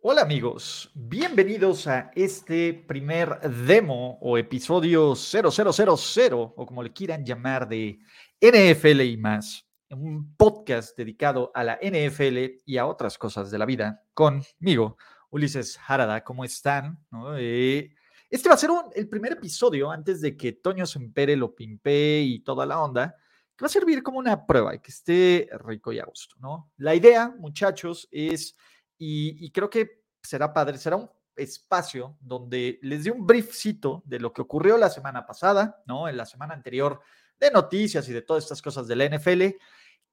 Hola amigos, bienvenidos a este primer demo o episodio 0000 o como le quieran llamar de NFL y más, un podcast dedicado a la NFL y a otras cosas de la vida conmigo, Ulises Harada. ¿Cómo están? Eh, este va a ser el primer episodio antes de que Toño Sempere lo pimpe y toda la onda, que va a servir como una prueba y que esté rico y a gusto, ¿no? La idea, muchachos, es y, creo que será padre, será un espacio donde les dé un briefcito de lo que ocurrió la semana pasada, ¿no? En la semana anterior de noticias y de todas estas cosas de la NFL,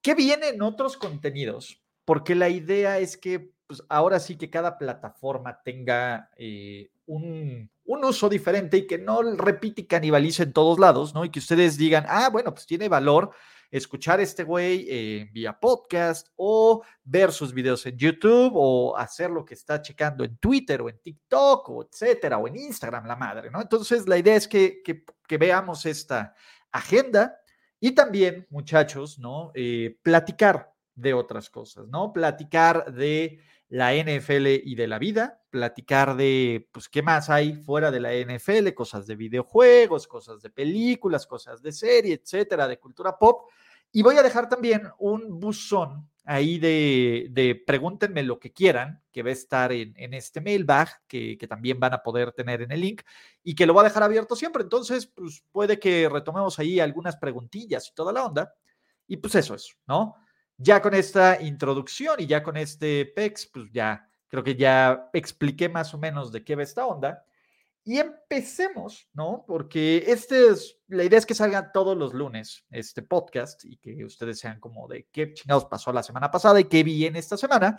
que vienen otros contenidos, porque la idea es que pues, ahora sí que cada plataforma tenga eh, un, un, uso diferente y que no repite y canibalice en todos lados, ¿no? Y que ustedes digan, ah, bueno, pues tiene valor escuchar este güey eh, vía podcast o ver sus videos en YouTube o hacer lo que está checando en Twitter o en TikTok o etcétera, o en Instagram, la madre, ¿no? Entonces, la idea es que, que, veamos esta agenda y también, muchachos, ¿no? Eh, platicar de otras cosas, ¿no? Platicar de la NFL y de la vida, platicar de, pues, qué más hay fuera de la NFL, cosas de videojuegos, cosas de películas, cosas de serie, etcétera, de cultura pop. Y voy a dejar también un buzón ahí de, de pregúntenme lo que quieran, que va a estar en, en este mailbag, que, que, también van a poder tener en el link, y que lo voy a dejar abierto siempre. Entonces, pues puede que retomemos ahí algunas preguntillas y toda la onda. Y pues eso es, ¿no? Ya con esta introducción y ya con este PEX, pues ya creo que ya expliqué más o menos de qué va esta onda. Y empecemos, ¿no? Porque este es, la idea es que salga todos los lunes este podcast y que ustedes sean como de qué chingados pasó la semana pasada y qué viene esta semana.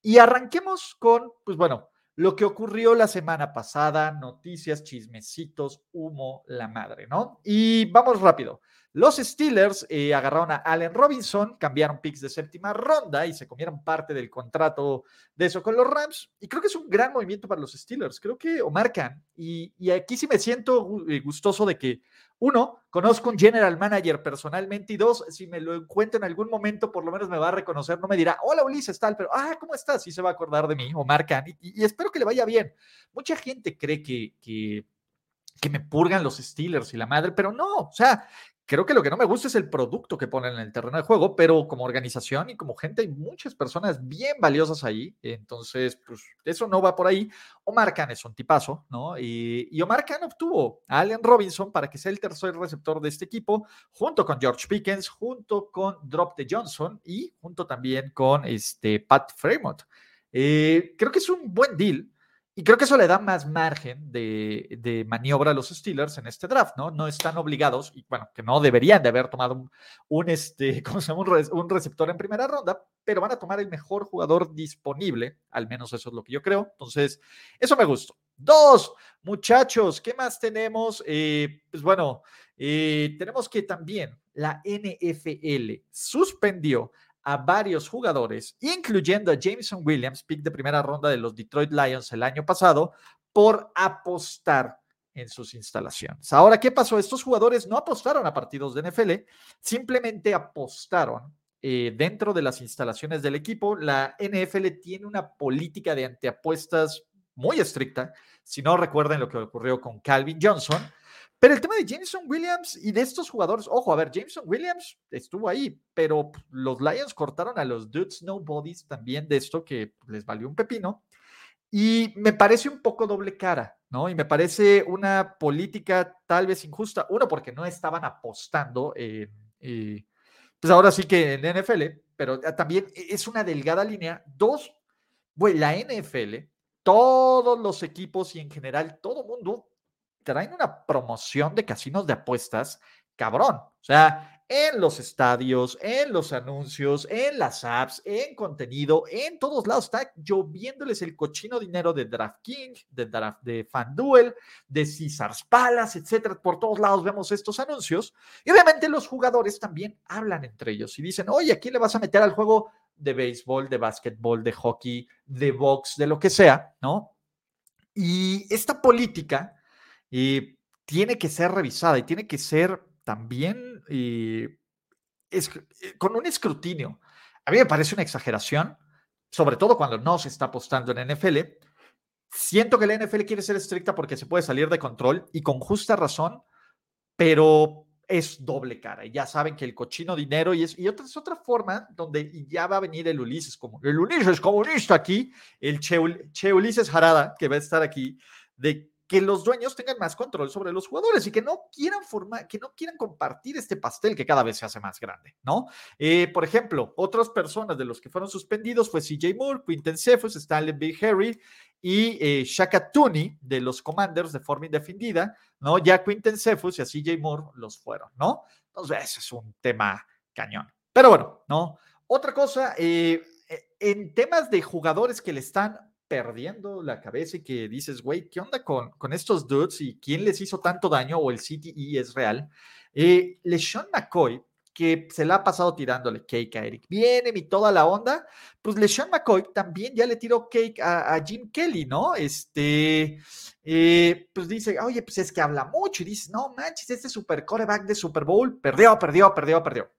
Y arranquemos con, pues bueno, lo que ocurrió la semana pasada, noticias, chismecitos, humo, la madre, ¿no? Y vamos rápido. Los Steelers eh, agarraron a Allen Robinson, cambiaron picks de séptima ronda y se comieron parte del contrato de eso con los Rams. Y creo que es un gran movimiento para los Steelers. Creo que Omar Khan, y, y aquí sí me siento eh, gustoso de que, uno, conozco un general manager personalmente y dos, si me lo encuentro en algún momento, por lo menos me va a reconocer, no me dirá, hola Ulises, tal, pero, ah, ¿cómo estás? Sí se va a acordar de mí, Omar Khan, y, y espero que le vaya bien. Mucha gente cree que, que que me purgan los Steelers y la madre, pero no, o sea, Creo que lo que no me gusta es el producto que ponen en el terreno de juego, pero como organización y como gente hay muchas personas bien valiosas ahí. Entonces, pues eso no va por ahí. Omar Khan es un tipazo, ¿no? Y, Omar Khan obtuvo a Allen Robinson para que sea el tercer receptor de este equipo, junto con George Pickens, junto con Drop de Johnson y junto también con este Pat Fremont. Eh, creo que es un buen deal. Y creo que eso le da más margen de, maniobra a los Steelers en este draft, ¿no? No están obligados, y bueno, que no deberían de haber tomado un, este, ¿cómo se llama? Un, receptor en primera ronda, pero van a tomar el mejor jugador disponible, al menos eso es lo que yo creo. Entonces, eso me gustó. Dos, muchachos, ¿qué más tenemos? Eh, pues bueno, eh, tenemos que también la NFL suspendió a varios jugadores, incluyendo a Jameson Williams, pick de primera ronda de los Detroit Lions el año pasado, por apostar en sus instalaciones. Ahora, ¿qué pasó? Estos jugadores no apostaron a partidos de NFL, simplemente apostaron eh, dentro de las instalaciones del equipo. La NFL tiene una política de antiapuestas muy estricta. Si no recuerden lo que ocurrió con Calvin Johnson, pero el tema de Jameson Williams y de estos jugadores, ojo, a ver, Jameson Williams estuvo ahí, pero los Lions cortaron a los Dudes Nobodies también de esto que les valió un pepino. Y me parece un poco doble cara, ¿no? Y me parece una política tal vez injusta. Uno, porque no estaban apostando eh, pues ahora sí que en NFL, pero también es una delgada línea. Dos, güey, la NFL, todos los equipos y en general todo mundo traen una promoción de casinos de apuestas cabrón. O sea, en los estadios, en los anuncios, en las apps, en contenido, en todos lados. Está lloviéndoles el cochino dinero de DraftKings, de, Draft, de FanDuel, de Caesars Palace, etcétera. Por todos lados vemos estos anuncios. Y obviamente los jugadores también hablan entre ellos y dicen, oye, ¿a quién le vas a meter al juego de béisbol, de básquetbol, de hockey, de box, de lo que sea, ¿no? Y esta política y tiene que ser revisada y tiene que ser también eh, eh, con un escrutinio. A mí me parece una exageración, sobre todo cuando no se está apostando en NFL. Siento que la NFL quiere ser estricta porque se puede salir de control y con justa razón, pero es doble cara. Ya saben que el cochino dinero y es, y otra, es otra forma donde ya va a venir el Ulises, como el Ulises comunista aquí, el che, Ulises Jarada, que va a estar aquí, de que los dueños tengan más control sobre los jugadores y que no quieran formar, que no quieran compartir este pastel que cada vez se hace más grande, ¿no? Eh, por ejemplo, otras personas de los que fueron suspendidos fue CJ Moore, Quinton Cephus, Stanley B. Harry y eh, Shaka Tooney de los Commanders de forma indefinida, ¿no? Ya Cephus y a CJ Moore los fueron, ¿no? Entonces, ese es un tema cañón. Pero bueno, ¿no? Otra cosa, eh, en temas de jugadores que le están perdiendo la cabeza y que dices, güey, ¿qué onda con, con estos dudes y quién les hizo tanto daño o el CTE es real? Eh, LeSean McCoy, que se la ha pasado tirándole cake a Eric Viene y toda la onda, pues LeSean McCoy también ya le tiró cake a, Jim Kelly, ¿no? Este, eh, pues dice, oye, pues es que habla mucho y dice, no manches, este super coreback de Super Bowl perdió, perdió, perdió, perdió.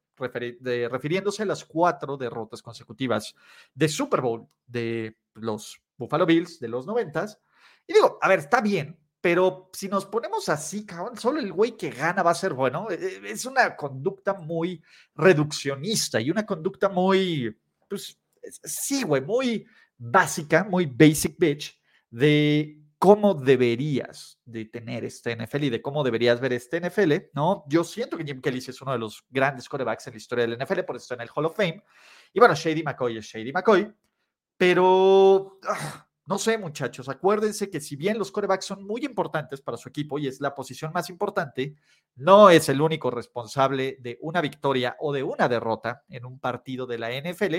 refiriéndose a las cuatro derrotas consecutivas de Super Bowl de los Buffalo Bills de los noventas. Y digo, a ver, está bien, pero si nos ponemos así, cabrón, solo el güey que gana va a ser bueno. E, e, es una conducta muy reduccionista y una conducta muy, pues, sí, güey, muy básica, muy basic bitch de cómo deberías de tener este NFL y de cómo deberías ver este NFL, ¿no? Yo siento que Jim Kelly es uno de los grandes corebacks en la historia del NFL, por eso está en el Hall of Fame. Y bueno, Shady McCoy es Shady McCoy. Pero ah, no sé, muchachos, acuérdense que si bien los corebacks son muy importantes para su equipo y es la posición más importante, no es el único responsable de una victoria o de una derrota en un partido de la NFL,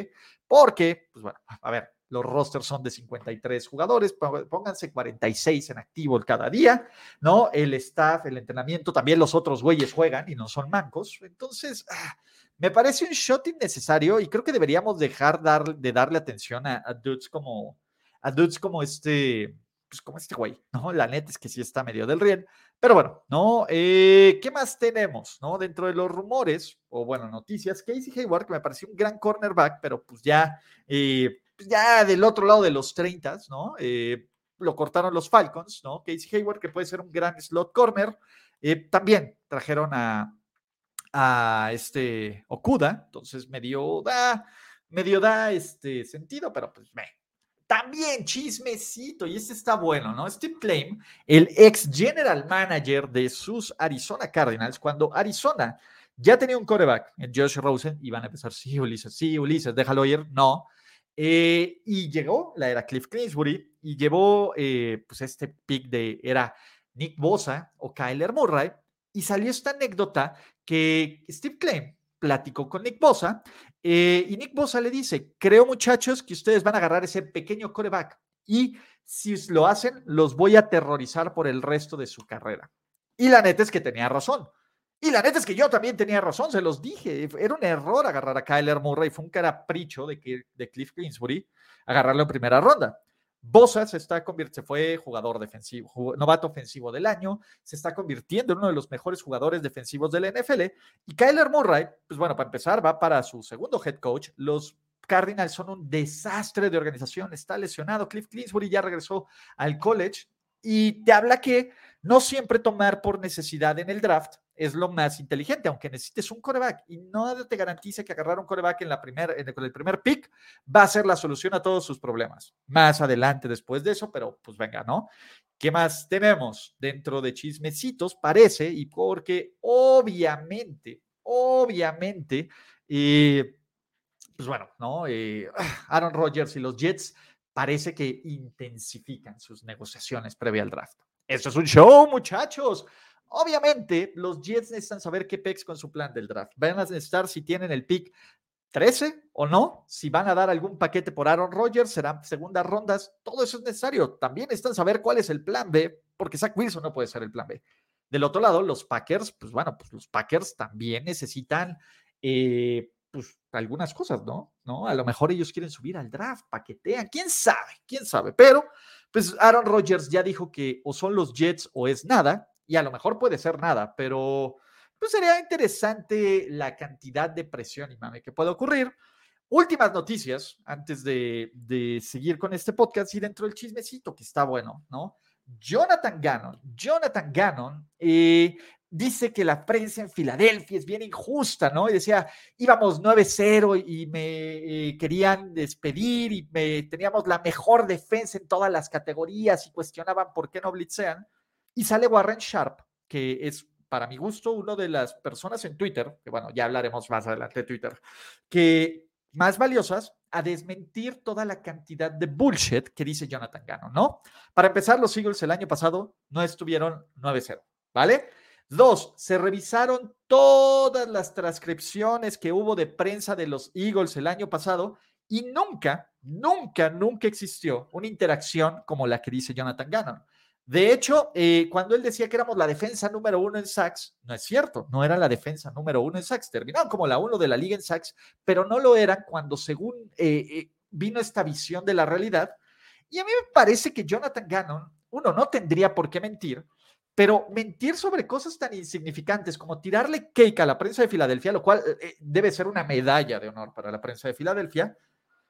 porque, pues bueno, a ver, los rosters son de 53 jugadores, pónganse 46 en activo cada día, ¿no? El staff, el entrenamiento, también los otros güeyes juegan y no son mancos. Entonces, ah, me parece un shot innecesario y creo que deberíamos dejar dar, de darle atención a, dudes como a dudes como este, pues como este güey, ¿no? La neta es que sí está medio del riel. Pero bueno, ¿no? Eh, ¿Qué más tenemos, no? Dentro de los rumores, o bueno, noticias, Casey Hayward, que me pareció un gran cornerback, pero pues ya, eh, pues ya del otro lado de los 30, ¿no? Eh, lo cortaron los Falcons, ¿no? Casey Hayward, que puede ser un gran slot corner. también trajeron a, a este Okuda, entonces medio da, medio da este sentido, pero pues me. También chismecito, y este está bueno, ¿no? Steve Claim, el ex general manager de sus Arizona Cardinals, cuando Arizona ya tenía un coreback Josh Rosen, y van a empezar, sí, Ulises, sí, Ulises, déjalo ir, no. Eh, y llegó la era Cliff Kingsbury y llevó eh, pues este pick de era Nick Bosa o Kyler Murray y salió esta anécdota que Steve Klein platicó con Nick Bosa eh, y Nick Bosa le dice, creo muchachos que ustedes van a agarrar ese pequeño coreback y si lo hacen, los voy a aterrorizar por el resto de su carrera. Y la neta es que tenía razón. Y la neta es que yo también tenía razón, se los dije. Era un error agarrar a Kyler Murray, fue un carapricho de, de Cliff Kingsbury agarrarlo en primera ronda. Bosa se está se fue jugador defensivo, novato ofensivo del año, se está convirtiendo en uno de los mejores jugadores defensivos de la NFL. Y Kyler Murray, pues bueno, para empezar, va para su segundo head coach. Los Cardinals son un desastre de organización, está lesionado. Cliff Clinsbury ya regresó al college y te habla que no siempre tomar por necesidad en el draft es lo más inteligente, aunque necesites un coreback y no te garantiza que agarrar un coreback en la primer, en el, primer pick va a ser la solución a todos sus problemas. Más adelante después de eso, pero pues venga, ¿no? ¿Qué más tenemos dentro de chismecitos? Parece, y porque obviamente, obviamente, eh, pues bueno, ¿no? Eh, Aaron Rodgers y los Jets parece que intensifican sus negociaciones previa al draft. Esto es un show, muchachos. Obviamente, los Jets necesitan saber qué pex con su plan del draft. Van a necesitar si tienen el pick 13 o no, si van a dar algún paquete por Aaron Rodgers, serán segundas rondas, todo eso es necesario. También necesitan saber cuál es el plan B, porque Zach Wilson no puede ser el plan B. Del otro lado, los Packers, pues bueno, pues los Packers también necesitan eh, pues algunas cosas, ¿no? ¿no? A lo mejor ellos quieren subir al draft, paquetean, quién sabe, quién sabe, pero pues Aaron Rodgers ya dijo que o son los Jets o es nada, y a lo mejor puede ser nada, pero pues sería interesante la cantidad de presión y mame que puede ocurrir. últimas noticias antes de, de, seguir con este podcast y dentro del chismecito que está bueno, ¿no? Jonathan Gannon, Jonathan Gannon eh, dice que la prensa en Filadelfia es bien injusta, ¿no? Y decía, íbamos 9-0 y me eh, querían despedir y me, teníamos la mejor defensa en todas las categorías y cuestionaban por qué no blitzean. Y sale Warren Sharp, que es para mi gusto una de las personas en Twitter, que bueno, ya hablaremos más adelante de Twitter, que más valiosas a desmentir toda la cantidad de bullshit que dice Jonathan Gannon, ¿no? Para empezar, los Eagles el año pasado no estuvieron 9-0, ¿vale? Dos, se revisaron todas las transcripciones que hubo de prensa de los Eagles el año pasado y nunca, nunca, nunca existió una interacción como la que dice Jonathan Gannon. De hecho, eh, cuando él decía que éramos la defensa número uno en sacks, no es cierto, no era la defensa número uno en sacks. Terminaron como la uno de la liga en sacks, pero no lo eran cuando según eh, eh, vino esta visión de la realidad. Y a mí me parece que Jonathan Gannon, uno, no tendría por qué mentir, pero mentir sobre cosas tan insignificantes como tirarle cake a la prensa de Filadelfia, lo cual eh, debe ser una medalla de honor para la prensa de Filadelfia,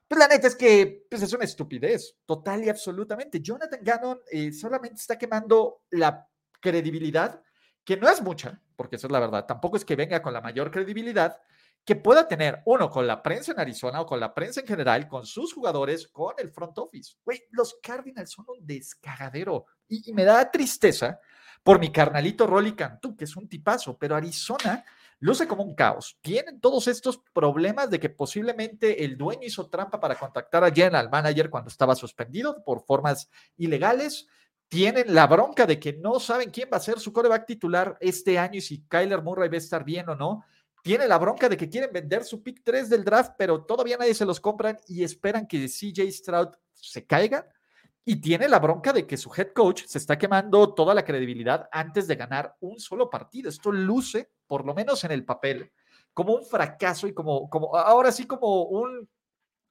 pues la neta es que pues es una estupidez, total y absolutamente. Jonathan Gannon eh, solamente está quemando la credibilidad, que no es mucha, porque eso es la verdad, tampoco es que venga con la mayor credibilidad que pueda tener uno con la prensa en Arizona o con la prensa en general, con sus jugadores, con el front office. Güey, los Cardinals son un descagadero y, y me da tristeza por mi carnalito Rolly Cantú, que es un tipazo, pero Arizona luce como un caos. Tienen todos estos problemas de que posiblemente el dueño hizo trampa para contactar a general manager cuando estaba suspendido por formas ilegales. Tienen la bronca de que no saben quién va a ser su coreback titular este año y si Kyler Murray va a estar bien o no. Tiene la bronca de que quieren vender su pick 3 del draft, pero todavía nadie se los compran y esperan que CJ Stroud se caiga y tiene la bronca de que su head coach se está quemando toda la credibilidad antes de ganar un solo partido. Esto luce, por lo menos en el papel, como un fracaso y como, como ahora sí como un,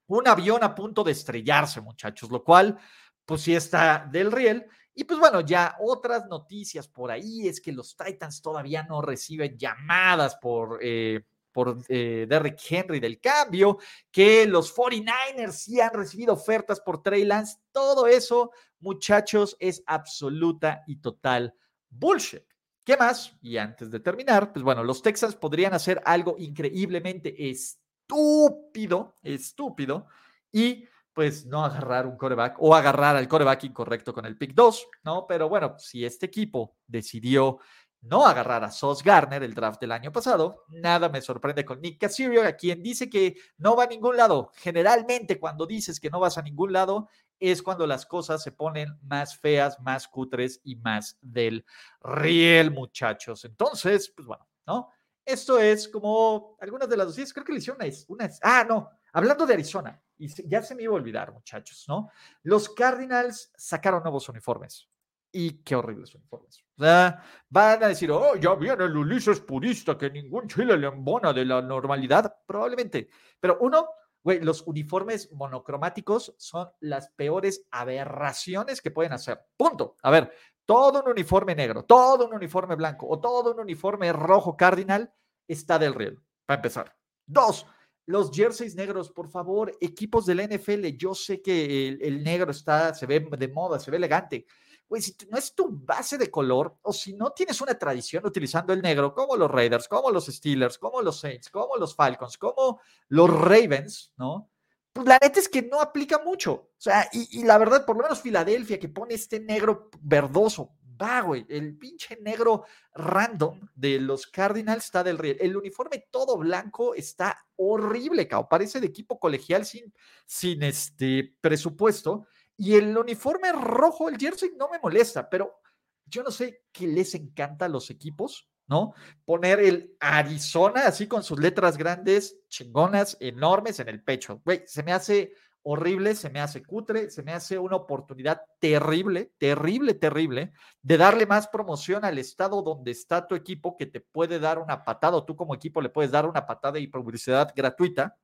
un avión a punto de estrellarse, muchachos, lo cual pues sí está del riel. Y pues bueno, ya otras noticias por ahí es que los Titans todavía no reciben llamadas por... Eh, por eh, Derrick Henry del cambio, que los 49ers sí han recibido ofertas por Trey Lance. Todo eso, muchachos, es absoluta y total bullshit. ¿Qué más? Y antes de terminar, pues bueno, los Texans podrían hacer algo increíblemente estúpido, estúpido, y pues no agarrar un coreback o agarrar al coreback incorrecto con el pick 2, ¿no? Pero bueno, si este equipo decidió no agarrar a Sos Garner el draft del año pasado. Nada me sorprende con Nick Cassirio, a quien dice que no va a ningún lado. Generalmente cuando dices que no vas a ningún lado es cuando las cosas se ponen más feas, más cutres y más del riel, muchachos. Entonces, pues bueno, ¿no? Esto es como algunas de las noticias, creo que le hicieron una, una, ah, no, hablando de Arizona, y ya se me iba a olvidar, muchachos, ¿no? Los Cardinals sacaron nuevos uniformes y qué horribles uniformes. O sea, van a decir, oh, ya viene el Ulises purista, que ningún chile le embona de la normalidad. Probablemente. Pero uno, güey, los uniformes monocromáticos son las peores aberraciones que pueden hacer. Punto. A ver, todo un uniforme negro, todo un uniforme blanco o todo un uniforme rojo cardinal está del riel, para empezar. Dos, los jerseys negros, por favor, equipos del NFL, yo sé que el, el negro está, se ve de moda, se ve elegante, güey, si no es tu base de color o si no tienes una tradición utilizando el negro, como los Raiders, como los Steelers, como los Saints, como los Falcons, como los Ravens, ¿no? Pues la neta es que no aplica mucho. O sea, y, la verdad, por lo menos Filadelfia, que pone este negro verdoso, va, güey, el pinche negro random de los Cardinals está del riel. El uniforme todo blanco está horrible, cao. Parece de equipo colegial sin, sin este presupuesto. Y el uniforme rojo, el jersey, no me molesta, pero yo no sé qué les encanta a los equipos, ¿no? Poner el Arizona así con sus letras grandes, chingonas, enormes en el pecho. Güey, se me hace horrible, se me hace cutre, se me hace una oportunidad terrible, terrible, terrible de darle más promoción al estado donde está tu equipo que te puede dar una patada o tú como equipo le puedes dar una patada y publicidad gratuita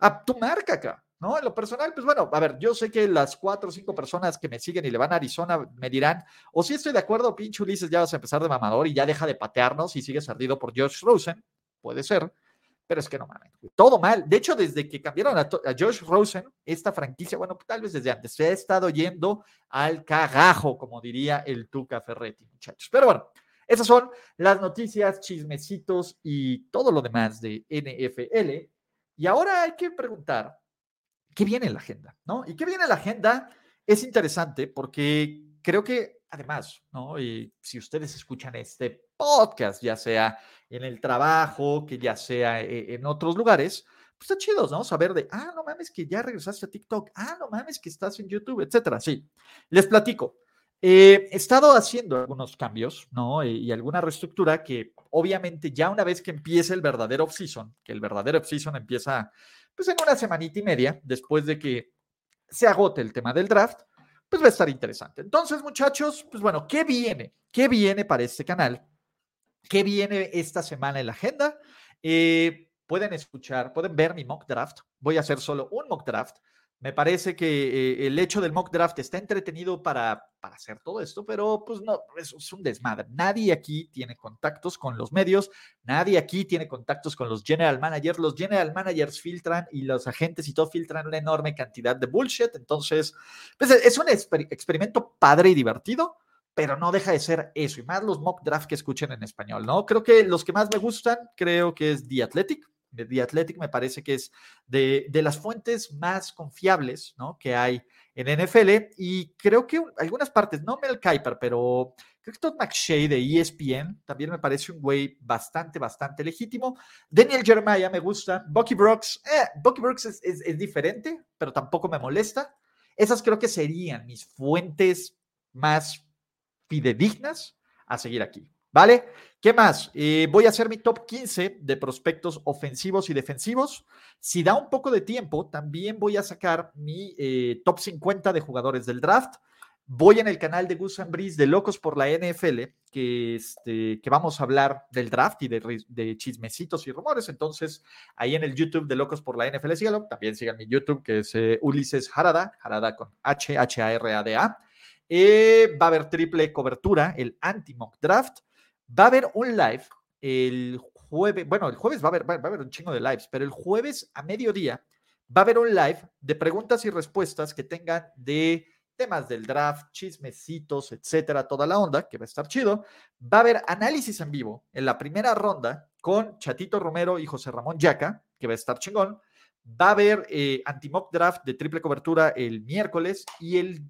a tu marca acá. ¿No? En lo personal, pues bueno, a ver, yo sé que las cuatro o cinco personas que me siguen y le van a Arizona me dirán, o si estoy de acuerdo, pinche Ulises, ya vas a empezar de mamador y ya deja de patearnos y sigues ardido por George Rosen, puede ser, pero es que no mames, todo mal. De hecho, desde que cambiaron a, Josh Rosen, esta franquicia, bueno, tal vez desde antes, se ha estado yendo al cagajo, como diría el Tuca Ferretti, muchachos. Pero bueno, esas son las noticias, chismecitos y todo lo demás de NFL. Y ahora hay que preguntar, ¿qué viene en la agenda? ¿No? ¿Y qué viene en la agenda? Es interesante porque creo que además, ¿no? Y si ustedes escuchan este podcast, ya sea en el trabajo, que ya sea eh, en otros lugares, pues está chido, ¿no? Saber de, ah, no mames que ya regresaste a TikTok, ah, no mames que estás en YouTube, etcétera. Sí, les platico. Eh, he estado haciendo algunos cambios, ¿no? Y, alguna reestructura que obviamente ya una vez que empiece el verdadero off-season, que el verdadero off-season empieza pues en una semanita y media, después de que se agote el tema del draft, pues va a estar interesante. Entonces, muchachos, pues bueno, ¿qué viene? ¿Qué viene para este canal? ¿Qué viene esta semana en la agenda? Eh, pueden escuchar, pueden ver mi mock draft. Voy a hacer solo un mock draft. Me parece que eh, el hecho del mock draft está entretenido para, para hacer todo esto, pero pues no, es, es, un desmadre. Nadie aquí tiene contactos con los medios, nadie aquí tiene contactos con los general managers. Los general managers filtran y los agentes y todo filtran una enorme cantidad de bullshit. Entonces, pues es un experimento padre y divertido, pero no deja de ser eso. Y más los mock draft que escuchen en español, ¿no? Creo que los que más me gustan, creo que es The Athletic de The Athletic me parece que es de, las fuentes más confiables ¿no? que hay en NFL y creo que algunas partes, no Mel Kiper, pero creo que Todd McShay de ESPN también me parece un güey bastante, bastante legítimo. Daniel Jeremiah me gusta. Bucky Brooks, eh, Bucky Brooks es, es diferente, pero tampoco me molesta. Esas creo que serían mis fuentes más fidedignas a seguir aquí. ¿Vale? ¿Qué más? Eh, voy a hacer mi top 15 de prospectos ofensivos y defensivos. Si da un poco de tiempo, también voy a sacar mi eh, top 50 de jugadores del draft. Voy en el canal de Gus Breeze de Locos por la NFL, que, este, que vamos a hablar del draft y de, chismecitos y rumores. Entonces, ahí en el YouTube de Locos por la NFL, síganlo. También sigan mi YouTube, que es eh, Ulises Harada, Harada con H, H-A-R-A-D-A. va a haber triple cobertura, el anti-mock draft. Va a haber un live el jueves, bueno, el jueves va a haber, va a haber un chingo de lives, pero el jueves a mediodía va a haber un live de preguntas y respuestas que tengan de temas del draft, chismecitos, etcétera, toda la onda, que va a estar chido. Va a haber análisis en vivo en la primera ronda con Chatito Romero y José Ramón Yaca, que va a estar chingón. Va a haber eh, anti-mock draft de triple cobertura el miércoles y el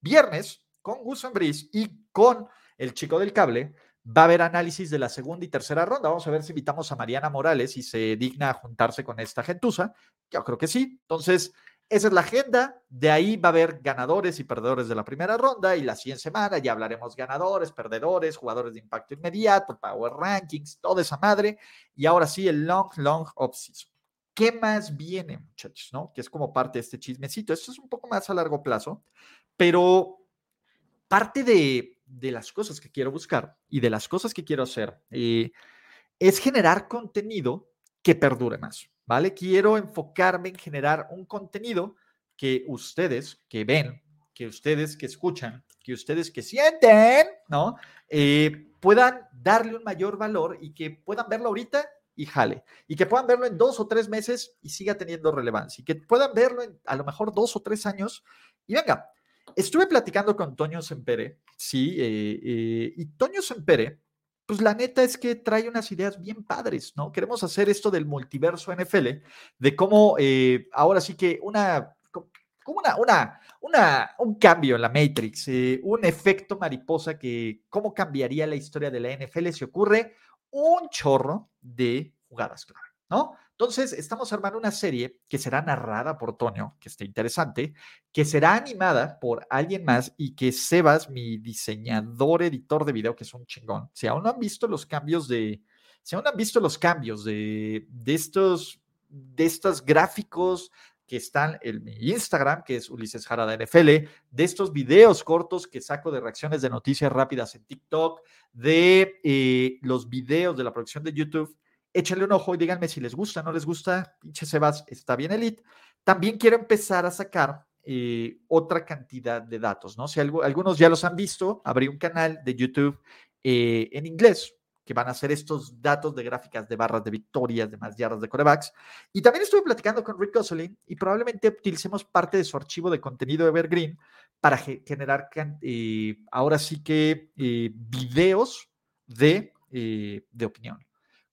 viernes con Gus Ambris y con el chico del cable Va a haber análisis de la segunda y tercera ronda. Vamos a ver si invitamos a Mariana Morales y se digna a juntarse con esta gentuza. Yo creo que sí. Entonces, esa es la agenda. De ahí va a haber ganadores y perdedores de la primera ronda y la siguiente semana ya hablaremos ganadores, perdedores, jugadores de impacto inmediato, power rankings, toda esa madre. Y ahora sí, el long, long off-season. ¿Qué más viene, muchachos? ¿No? Que es como parte de este chismecito. Esto es un poco más a largo plazo, pero parte de, de las cosas que quiero buscar y de las cosas que quiero hacer eh, es generar contenido que perdure más, ¿vale? Quiero enfocarme en generar un contenido que ustedes que ven, que ustedes que escuchan, que ustedes que sienten, ¿no? Eh, puedan darle un mayor valor y que puedan verlo ahorita y jale. Y que puedan verlo en dos o tres meses y siga teniendo relevancia. Y que puedan verlo a lo mejor dos o tres años y venga, Estuve platicando con Toño Sempere, sí, eh, eh, y Toño Sempere, pues la neta es que trae unas ideas bien padres, ¿no? Queremos hacer esto del multiverso NFL, de cómo eh, ahora sí que una, como una, una, una, un cambio en la Matrix, un efecto mariposa que, cómo cambiaría la historia de la NFL si ocurre un chorro de jugadas clave, ¿no? Entonces, estamos armando una serie que será narrada por Toño, que está interesante, que será animada por alguien más y que Sebas, mi diseñador, editor de video, que es un chingón. Si aún no han visto los cambios de, si aún no han visto los cambios de, de estos, de estos gráficos que están en mi Instagram, que es Ulises Jarada NFL, de estos videos cortos que saco de reacciones de noticias rápidas en TikTok, de eh, los videos de la producción de YouTube, échale un ojo y díganme si les gusta, no les gusta, pinche Sebas, está bien elite. También quiero empezar a sacar eh, otra cantidad de datos, ¿no? Si algunos ya los han visto, abrí un canal de YouTube eh, en inglés que van a ser estos datos de gráficas de barras de victorias, de más yardas de corebacks. Y también estuve platicando con Rick Gosselin y probablemente utilicemos parte de su archivo de contenido Evergreen para generar eh, ahora sí que eh, videos de, eh, de opinión.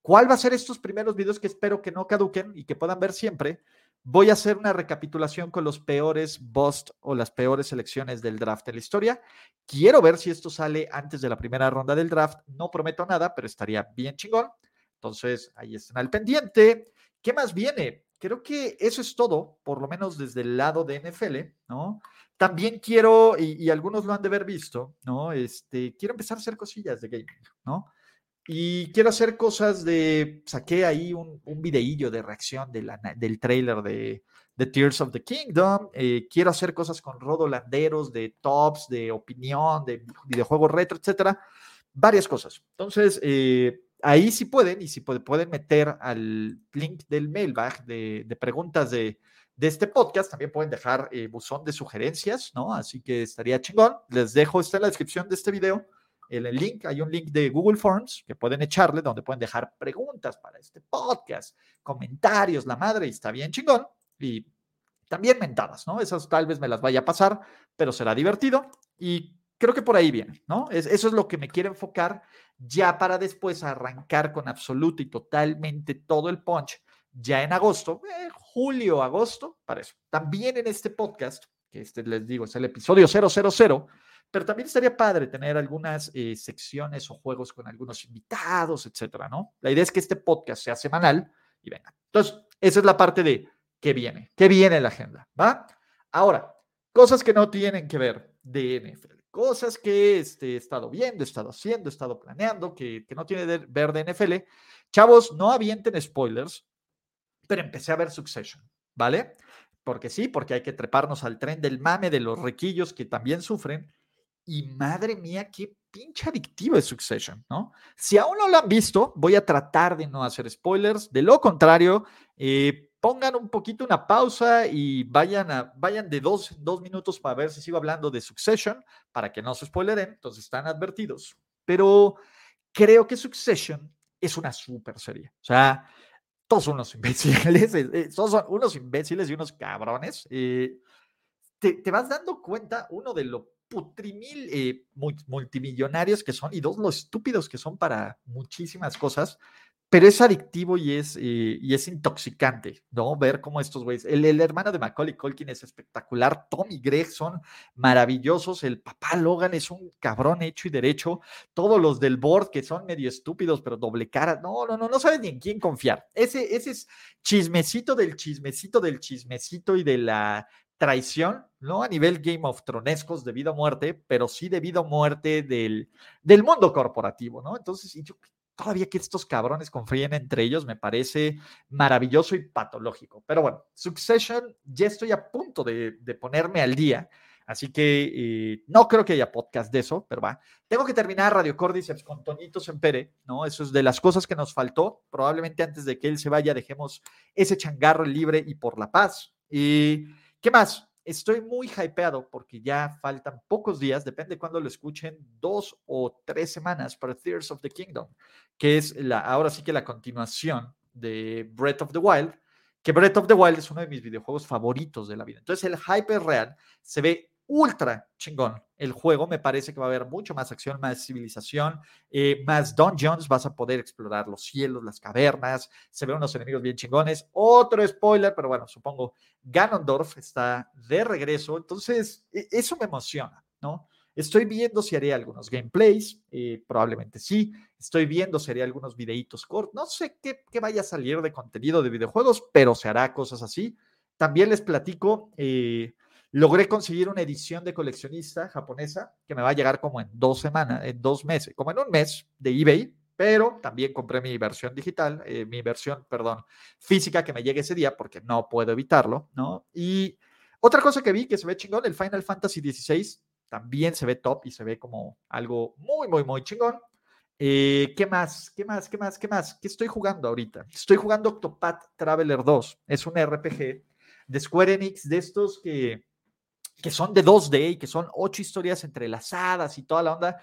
¿Cuál va a ser estos primeros videos que espero que no caduquen y que puedan ver siempre? Voy a hacer una recapitulación con los peores bust o las peores selecciones del draft en la historia. Quiero ver si esto sale antes de la primera ronda del draft. No prometo nada, pero estaría bien chingón. Entonces, ahí están al pendiente. ¿Qué más viene? Creo que eso es todo, por lo menos desde el lado de NFL, ¿no? También quiero, y, algunos lo han de haber visto, ¿no? Este, quiero empezar a hacer cosillas de gaming, ¿no? Y quiero hacer cosas de, saqué ahí un, un videillo de reacción de del trailer de, de, Tears of the Kingdom. Eh, quiero hacer cosas con rodolanderos, de tops, de opinión, de videojuegos retro, etcétera. Varias cosas. Entonces, eh, ahí sí pueden, y si pueden meter al link del mailbag de, de preguntas de, de, este podcast, también pueden dejar eh, buzón de sugerencias, ¿no? Así que estaría chingón. Les dejo, está en la descripción de este video el link, hay un link de Google Forms que pueden echarle donde pueden dejar preguntas para este podcast, comentarios, la madre, y está bien chingón. Y también mentadas, ¿no? Esas tal vez me las vaya a pasar, pero será divertido y creo que por ahí viene, ¿no? eso es lo que me quiero enfocar ya para después arrancar con absoluto y totalmente todo el punch ya en agosto, eh, julio, agosto, para eso. También en este podcast, que este les digo es el episodio 000, pero también estaría padre tener algunas eh, secciones o juegos con algunos invitados, etcétera, ¿no? La idea es que este podcast sea semanal y venga. Entonces, esa es la parte de qué viene, qué viene en la agenda, ¿va? Ahora, cosas que no tienen que ver de NFL, cosas que este, he estado viendo, he estado haciendo, he estado planeando, que, que no tiene que ver de NFL. Chavos, no avienten spoilers, pero empecé a ver Succession, ¿vale? Porque sí, porque hay que treparnos al tren del mame de los requillos que también sufren y madre mía, qué pinche adictivo es Succession, ¿no? Si aún no lo han visto, voy a tratar de no hacer spoilers. De lo contrario, eh, pongan un poquito una pausa y vayan, a, vayan de dos, dos minutos para ver si sigo hablando de Succession, para que no se spoileren. Entonces están advertidos. Pero creo que Succession es una super serie. O sea, todos son unos imbéciles, eh, eh, todos son unos imbéciles y unos cabrones. Te, vas dando cuenta, uno de lo putrimil eh, multimillonarios que son y dos los estúpidos que son para muchísimas cosas, pero es adictivo y es, eh, y es intoxicante, ¿no? Ver cómo estos güeyes, el, hermano de Macaulay Culkin es espectacular, Tommy Gregg son maravillosos, el papá Logan es un cabrón hecho y derecho, todos los del board que son medio estúpidos, pero doble cara, no, no, no, no sabes ni en quién confiar. Ese, ese es chismecito del chismecito del chismecito y de la traición, no a nivel Game of Thronescos debido a muerte, pero sí debido a muerte del, del mundo corporativo, ¿no? Entonces, yo todavía que estos cabrones confíen entre ellos me parece maravilloso y patológico. Pero bueno, Succession, ya estoy a punto de, ponerme al día. Así que eh, no creo que haya podcast de eso, pero va. Tengo que terminar Radio Cordyceps con Toñito Sempere, ¿no? Eso es de las cosas que nos faltó. Probablemente antes de que él se vaya, dejemos ese changarro libre y por la paz. Y ¿Qué más? Estoy muy hypeado porque ya faltan pocos días, depende cuando lo escuchen, dos o tres semanas para Tears of the Kingdom, que es la, ahora sí que la continuación de Breath of the Wild, que Breath of the Wild es uno de mis videojuegos favoritos de la vida. Entonces el hype es real, se ve ultra chingón el juego. Me parece que va a haber mucho más acción, más civilización, eh, más dungeons. Vas a poder explorar los cielos, las cavernas. Se ven unos enemigos bien chingones. Otro spoiler, pero bueno, supongo Ganondorf está de regreso. Entonces, e, eso me emociona, ¿no? Estoy viendo si haré algunos gameplays, eh, probablemente sí. Estoy viendo si haré algunos videitos cortos. No sé qué, vaya a salir de contenido de videojuegos, pero se hará cosas así. También les platico eh, Logré conseguir una edición de coleccionista japonesa que me va a llegar como en dos semanas, en dos meses, como en un mes de eBay, pero también compré mi versión digital, eh, mi versión, perdón, física que me llegue ese día porque no puedo evitarlo, ¿no? Y otra cosa que vi que se ve chingón, el Final Fantasy XVI también se ve top y se ve como algo muy, muy, muy chingón. Eh, ¿Qué más? ¿Qué más? ¿Qué más? ¿Qué más? ¿Qué estoy jugando ahorita? Estoy jugando Octopath Traveler 2. Es un RPG de Square Enix, de estos que que son de 2D y que son ocho historias entrelazadas y toda la onda.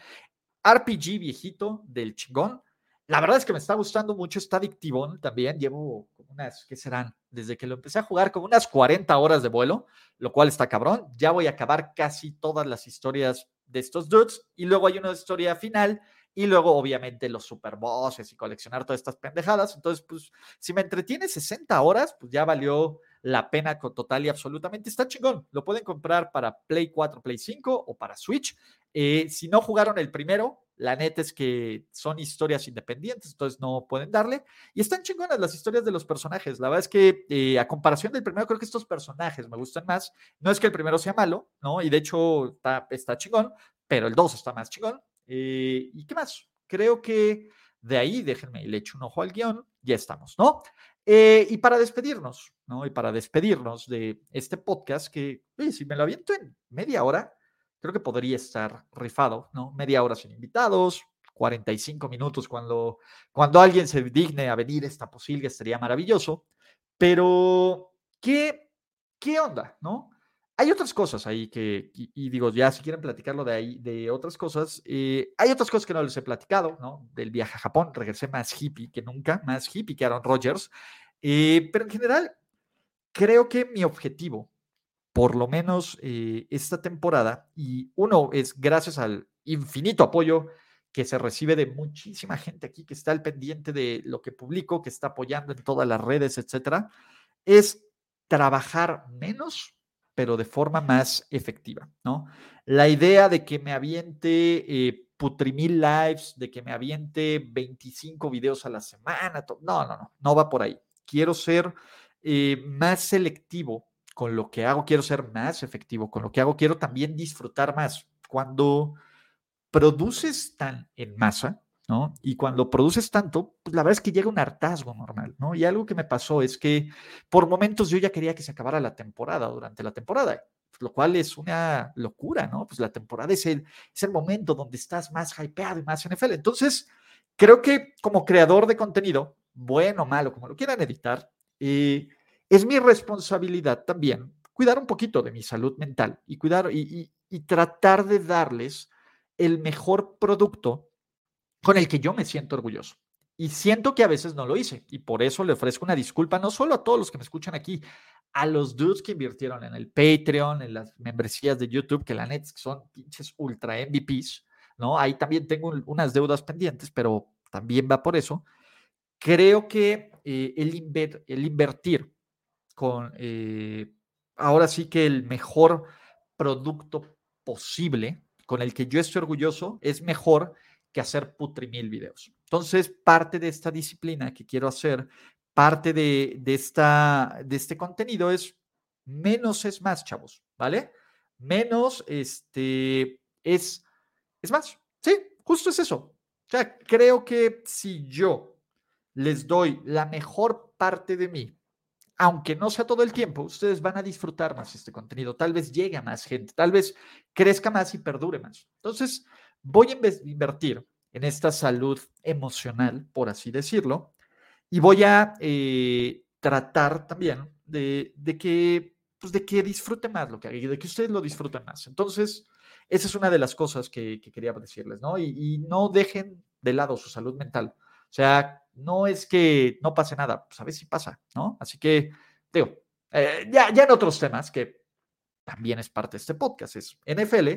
RPG viejito del chingón. la verdad es que me está gustando mucho, está adictivo también. Llevo unas, ¿qué serán? Desde que lo empecé a jugar, como unas 40 horas de vuelo, lo cual está cabrón. Ya voy a acabar casi todas las historias de estos dudes. Y luego hay una historia final. Y luego, obviamente, los super bosses y coleccionar todas estas pendejadas. Entonces, pues, si me entretiene 60 horas, pues ya valió la pena total y absolutamente. Está chingón. Lo pueden comprar para Play 4, Play 5 o para Switch. Eh, si no jugaron el primero, la neta es que son historias independientes, entonces no pueden darle. Y están chingonas las historias de los personajes. La verdad es que eh, a comparación del primero, creo que estos personajes me gustan más. No es que el primero sea malo, ¿no? Y de hecho está, está chingón, pero el 2 está más chingón. Eh, ¿Y qué más? Creo que de ahí, déjenme, le echo un ojo al guion, ya estamos, ¿no? Eh, y para despedirnos, ¿no? Y para despedirnos de este podcast, que si me lo aviento en media hora, creo que podría estar rifado, ¿no? Media hora sin invitados, 45 minutos cuando, cuando alguien se digne a venir esta posible, estaría maravilloso. Pero, ¿qué, qué onda, no? Hay otras cosas ahí que, y, digo, ya si quieren platicarlo de ahí, de otras cosas, eh, hay otras cosas que no les he platicado, ¿no? Del viaje a Japón, regresé más hippie que nunca, más hippie que Aaron Rodgers, eh, pero en general, creo que mi objetivo por lo menos eh, esta temporada. Y uno es gracias al infinito apoyo que se recibe de muchísima gente aquí que está al pendiente de lo que publico, que está apoyando en todas las redes, etcétera, es trabajar menos, pero de forma más efectiva, ¿no? La idea de que me aviente eh, putrimil lives, de que me aviente 25 videos a la semana, no, no, no, no va por ahí. Quiero ser eh, más selectivo con lo que hago quiero ser más efectivo, con lo que hago quiero también disfrutar más. Cuando produces tan en masa, Y cuando produces tanto, pues la verdad es que llega un hartazgo normal, ¿no? Y algo que me pasó es que por momentos yo ya quería que se acabara la temporada durante la temporada, lo cual es una locura, ¿no? Pues la temporada es el, es el momento donde estás más hypeado y más NFL. Entonces, creo que como creador de contenido, bueno o malo, como lo quieran editar, eh, es mi responsabilidad también cuidar un poquito de mi salud mental y cuidar y, tratar de darles el mejor producto con el que yo me siento orgulloso. Y siento que a veces no lo hice. Y por eso le ofrezco una disculpa no solo a todos los que me escuchan aquí, a los dudes que invirtieron en el Patreon, en las membresías de YouTube, que la net son pinches ultra MVPs, ¿no? Ahí también tengo unas deudas pendientes, pero también va por eso. Creo que eh, el, el invertir con eh, ahora sí que el mejor producto posible, con el que yo estoy orgulloso, es mejor que hacer putrimil videos. Entonces, parte de esta disciplina que quiero hacer, parte de, esta, de este contenido es menos es más, chavos, ¿vale? Menos este, es, es más. Sí, justo es eso. O sea, creo que si yo les doy la mejor parte de mí aunque no sea todo el tiempo, ustedes van a disfrutar más este contenido. Tal vez llegue a más gente, tal vez crezca más y perdure más. Entonces, voy a invertir en esta salud emocional, por así decirlo, y voy a eh, tratar también de, que, pues de que disfrute más lo que haga de que ustedes lo disfruten más. Entonces, esa es una de las cosas que, quería decirles, ¿no? Y, y, no dejen de lado su salud mental. O sea, no es que no pase nada, pues a ver si pasa, ¿no? Así que, digo, eh, ya, ya en otros temas que también es parte de este podcast, es NFL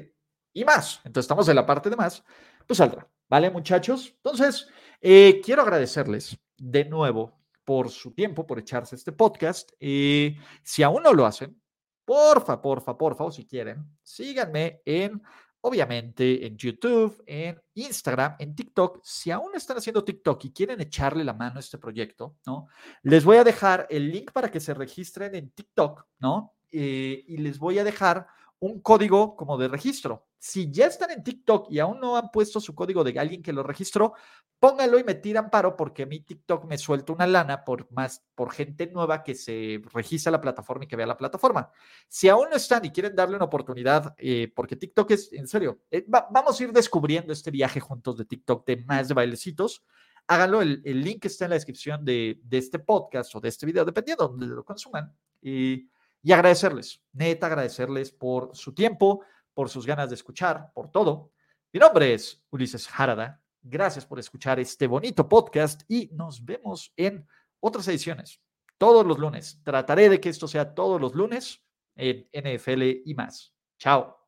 y más. Entonces estamos en la parte de más, pues saldrá, ¿vale, muchachos? Entonces, eh, quiero agradecerles de nuevo por su tiempo, por echarse este podcast. y si aún no lo hacen, porfa, porfa, porfa, o si quieren, síganme en obviamente en YouTube, en Instagram, en TikTok. Si aún están haciendo TikTok y quieren echarle la mano a este proyecto, ¿no? Les voy a dejar el link para que se registren en TikTok, ¿no? Eh, y les voy a dejar un código como de registro. Si ya están en TikTok y aún no han puesto su código de alguien que lo registró, pónganlo y me tiran paro porque mi TikTok me suelta una lana por más por gente nueva que se registra la plataforma y que vea la plataforma. Si aún no están y quieren darle una oportunidad, eh, porque TikTok es, en serio, eh, vamos a ir descubriendo este viaje juntos de TikTok de más de bailecitos. Háganlo, el, link está en la descripción de, de, este podcast o de este video, dependiendo de donde lo consuman. Y y agradecerles, neta, agradecerles por su tiempo, por sus ganas de escuchar, por todo. Mi nombre es Ulises Harada Gracias por escuchar este bonito podcast y nos vemos en otras ediciones todos los lunes. Trataré de que esto sea todos los lunes en NFL y más. Chao.